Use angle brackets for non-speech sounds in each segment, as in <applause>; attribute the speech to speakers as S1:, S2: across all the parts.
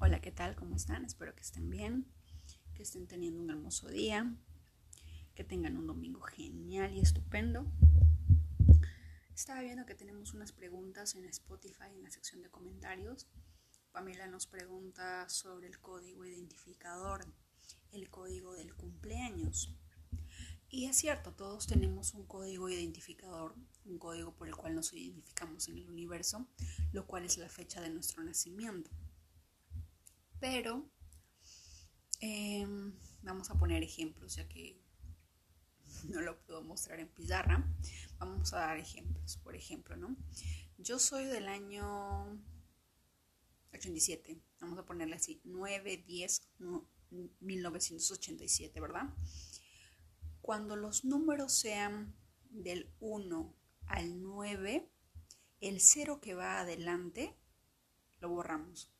S1: Hola, ¿qué tal? ¿Cómo están? Espero que estén bien, que estén teniendo un hermoso día, que tengan un domingo genial y estupendo. Estaba viendo que tenemos unas preguntas en Spotify en la sección de comentarios. Pamela nos pregunta sobre el código identificador, el código del cumpleaños. Y es cierto, todos tenemos un código identificador, un código por el cual nos identificamos en el universo, lo cual es la fecha de nuestro nacimiento. Pero em, vamos a poner ejemplos, ya que <laughs> no lo puedo mostrar en pizarra. Vamos a dar ejemplos, por ejemplo, ¿no? Yo soy del año 87, vamos a ponerle así, 9, 10, 1987, ¿verdad? Cuando los números sean del 1 al 9, el 0 que va adelante lo borramos.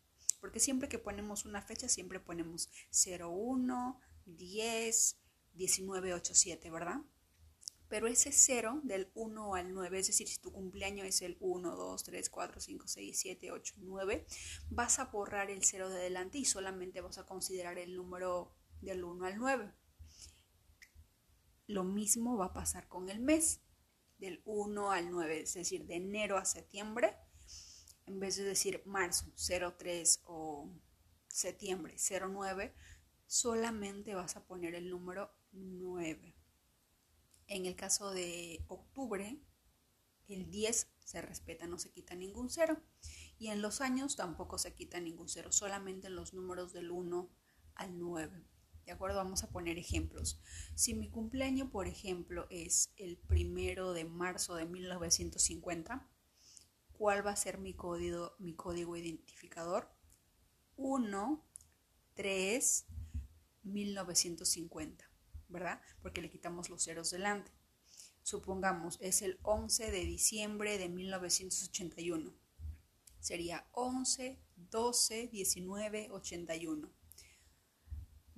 S1: Porque siempre que ponemos una fecha, siempre ponemos 01, 10, 19, 8, 7, ¿verdad? Pero ese 0 del 1 al 9, es decir, si tu cumpleaños es el 1, 2, 3, 4, 5, 6, 7, 8, 9, vas a borrar el 0 de adelante y solamente vas a considerar el número del 1 al 9. Lo mismo va a pasar con el mes, del 1 al 9, es decir, de enero a septiembre, en vez de decir marzo 03 o septiembre 09, solamente vas a poner el número 9. En el caso de octubre, el 10 se respeta, no se quita ningún cero. Y en los años tampoco se quita ningún cero, solamente en los números del 1 al 9. ¿De acuerdo? Vamos a poner ejemplos. Si mi cumpleaños, por ejemplo, es el primero de marzo de 1950, ¿cuál va a ser mi código, mi código identificador? 1, 3, 1950, ¿verdad? Porque le quitamos los ceros delante. Supongamos, es el 11 de diciembre de 1981. Sería 11, 12, 19, 81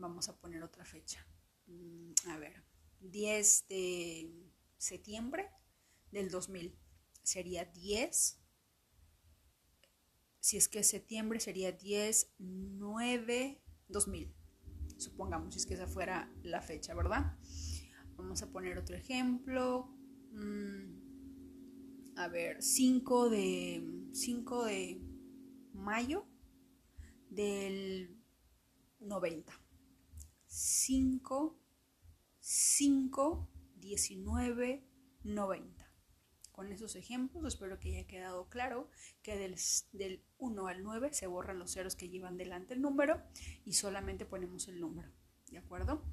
S1: vamos a poner otra fecha. Mm, a ver, 10 de septiembre del 2000. Sería 10. Si es que septiembre sería 10, 9, 2000. Supongamos, si es que esa fuera la fecha, ¿verdad? Vamos a poner otro ejemplo. Mm, a ver, 5 de, 5 de mayo del 90. 5, 5, 19, 90. Con esos ejemplos espero que haya quedado claro que del, del 1 al 9 se borran los ceros que llevan delante el número y solamente ponemos el número. ¿De acuerdo?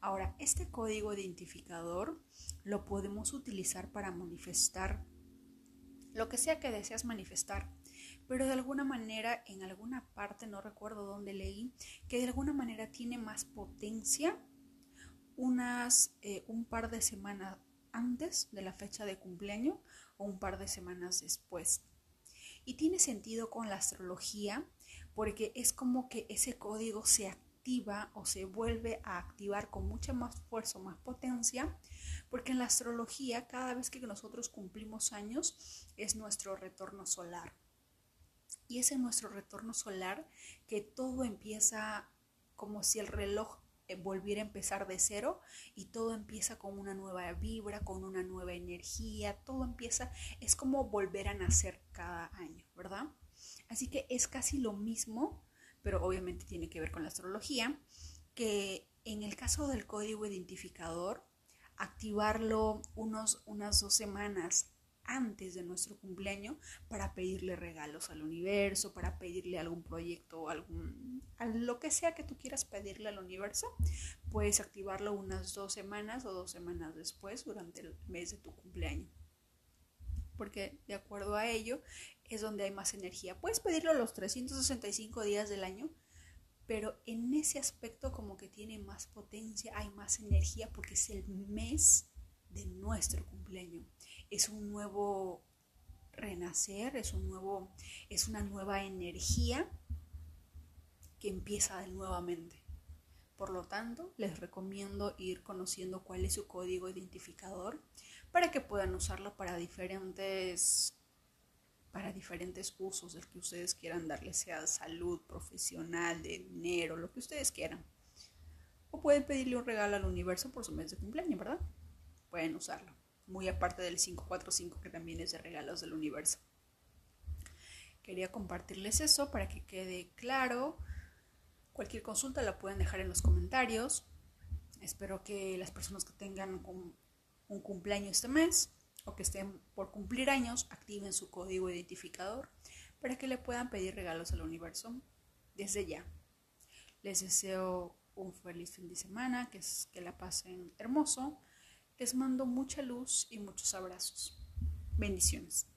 S1: Ahora, este código identificador lo podemos utilizar para manifestar lo que sea que deseas manifestar pero de alguna manera, en alguna parte, no recuerdo dónde leí, que de alguna manera tiene más potencia unas, eh, un par de semanas antes de la fecha de cumpleaños o un par de semanas después. Y tiene sentido con la astrología porque es como que ese código se activa o se vuelve a activar con mucha más fuerza más potencia, porque en la astrología cada vez que nosotros cumplimos años es nuestro retorno solar. Y es en nuestro retorno solar que todo empieza como si el reloj eh, volviera a empezar de cero y todo empieza con una nueva vibra, con una nueva energía, todo empieza, es como volver a nacer cada año, ¿verdad? Así que es casi lo mismo, pero obviamente tiene que ver con la astrología, que en el caso del código identificador, activarlo unos, unas dos semanas antes de nuestro cumpleaños para pedirle regalos al universo, para pedirle algún proyecto, algún, lo que sea que tú quieras pedirle al universo, puedes activarlo unas dos semanas o dos semanas después durante el mes de tu cumpleaños. Porque de acuerdo a ello es donde hay más energía. Puedes pedirlo los 365 días del año, pero en ese aspecto como que tiene más potencia, hay más energía porque es el mes de nuestro cumpleaños es un nuevo renacer, es un nuevo, es una nueva energía que empieza nuevamente. Por lo tanto, les recomiendo ir conociendo cuál es su código identificador para que puedan usarlo para diferentes para diferentes usos, el que ustedes quieran darle, sea salud, profesional, de dinero, lo que ustedes quieran. O pueden pedirle un regalo al universo por su mes de cumpleaños, ¿verdad? Pueden usarlo. Muy aparte del 545 que también es de regalos del universo. Quería compartirles eso para que quede claro. Cualquier consulta la pueden dejar en los comentarios. Espero que las personas que tengan un cumpleaños este mes o que estén por cumplir años activen su código identificador para que le puedan pedir regalos al universo desde ya. Les deseo un feliz fin de semana, que, es, que la pasen hermoso. Les mando mucha luz y muchos abrazos. Bendiciones.